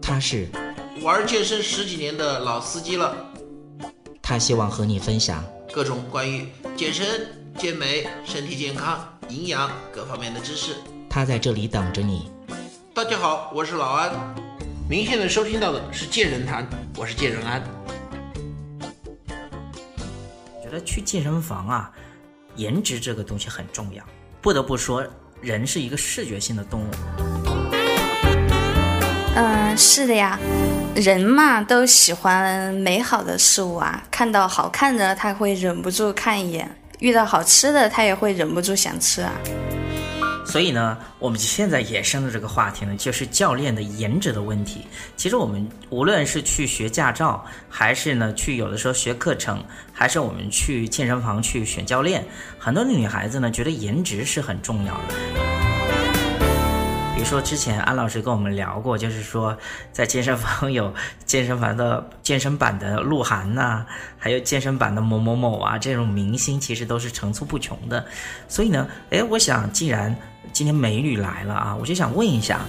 他是玩健身十几年的老司机了，他希望和你分享各种关于健身、健美、身体健康、营养各方面的知识。他在这里等着你。大家好，我是老安。您现在收听到的是健人谈，我是健人安。觉得去健身房啊，颜值这个东西很重要。不得不说，人是一个视觉性的动物。嗯，是的呀，人嘛都喜欢美好的事物啊，看到好看的他会忍不住看一眼，遇到好吃的他也会忍不住想吃啊。所以呢，我们现在衍生的这个话题呢，就是教练的颜值的问题。其实我们无论是去学驾照，还是呢去有的时候学课程，还是我们去健身房去选教练，很多女孩子呢觉得颜值是很重要的。比如说，之前安老师跟我们聊过，就是说在健身房有健身房的健身版的鹿晗呐，还有健身版的某某某啊，这种明星其实都是层出不穷的。所以呢，哎，我想既然今天美女来了啊，我就想问一下，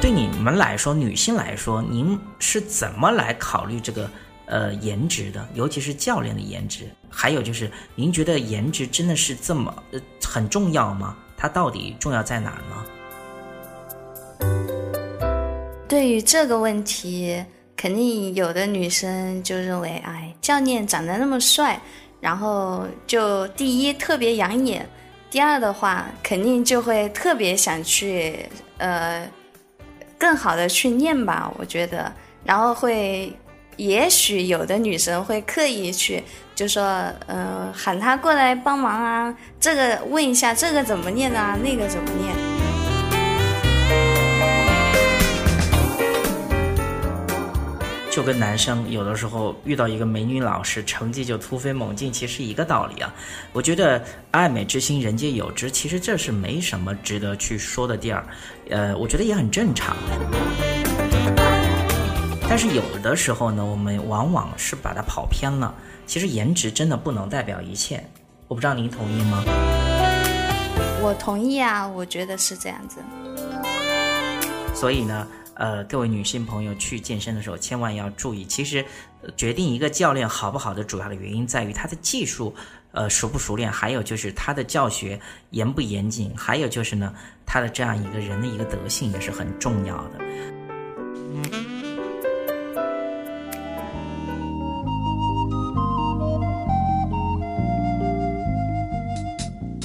对你们来说，女性来说，您是怎么来考虑这个呃颜值的？尤其是教练的颜值，还有就是您觉得颜值真的是这么呃很重要吗？它到底重要在哪儿呢？对于这个问题，肯定有的女生就认为，哎，教练长得那么帅，然后就第一特别养眼，第二的话，肯定就会特别想去，呃，更好的去练吧，我觉得，然后会。也许有的女生会刻意去，就说，嗯，喊他过来帮忙啊，这个问一下这个怎么念啊，那个怎么念？就跟男生有的时候遇到一个美女老师，成绩就突飞猛进，其实一个道理啊。我觉得爱美之心，人皆有之，其实这是没什么值得去说的地儿，呃，我觉得也很正常。但是有的时候呢，我们往往是把它跑偏了。其实颜值真的不能代表一切，我不知道您同意吗？我同意啊，我觉得是这样子。所以呢，呃，各位女性朋友去健身的时候千万要注意。其实，决定一个教练好不好的主要的原因在于他的技术，呃，熟不熟练，还有就是他的教学严不严谨，还有就是呢，他的这样一个人的一个德性也是很重要的。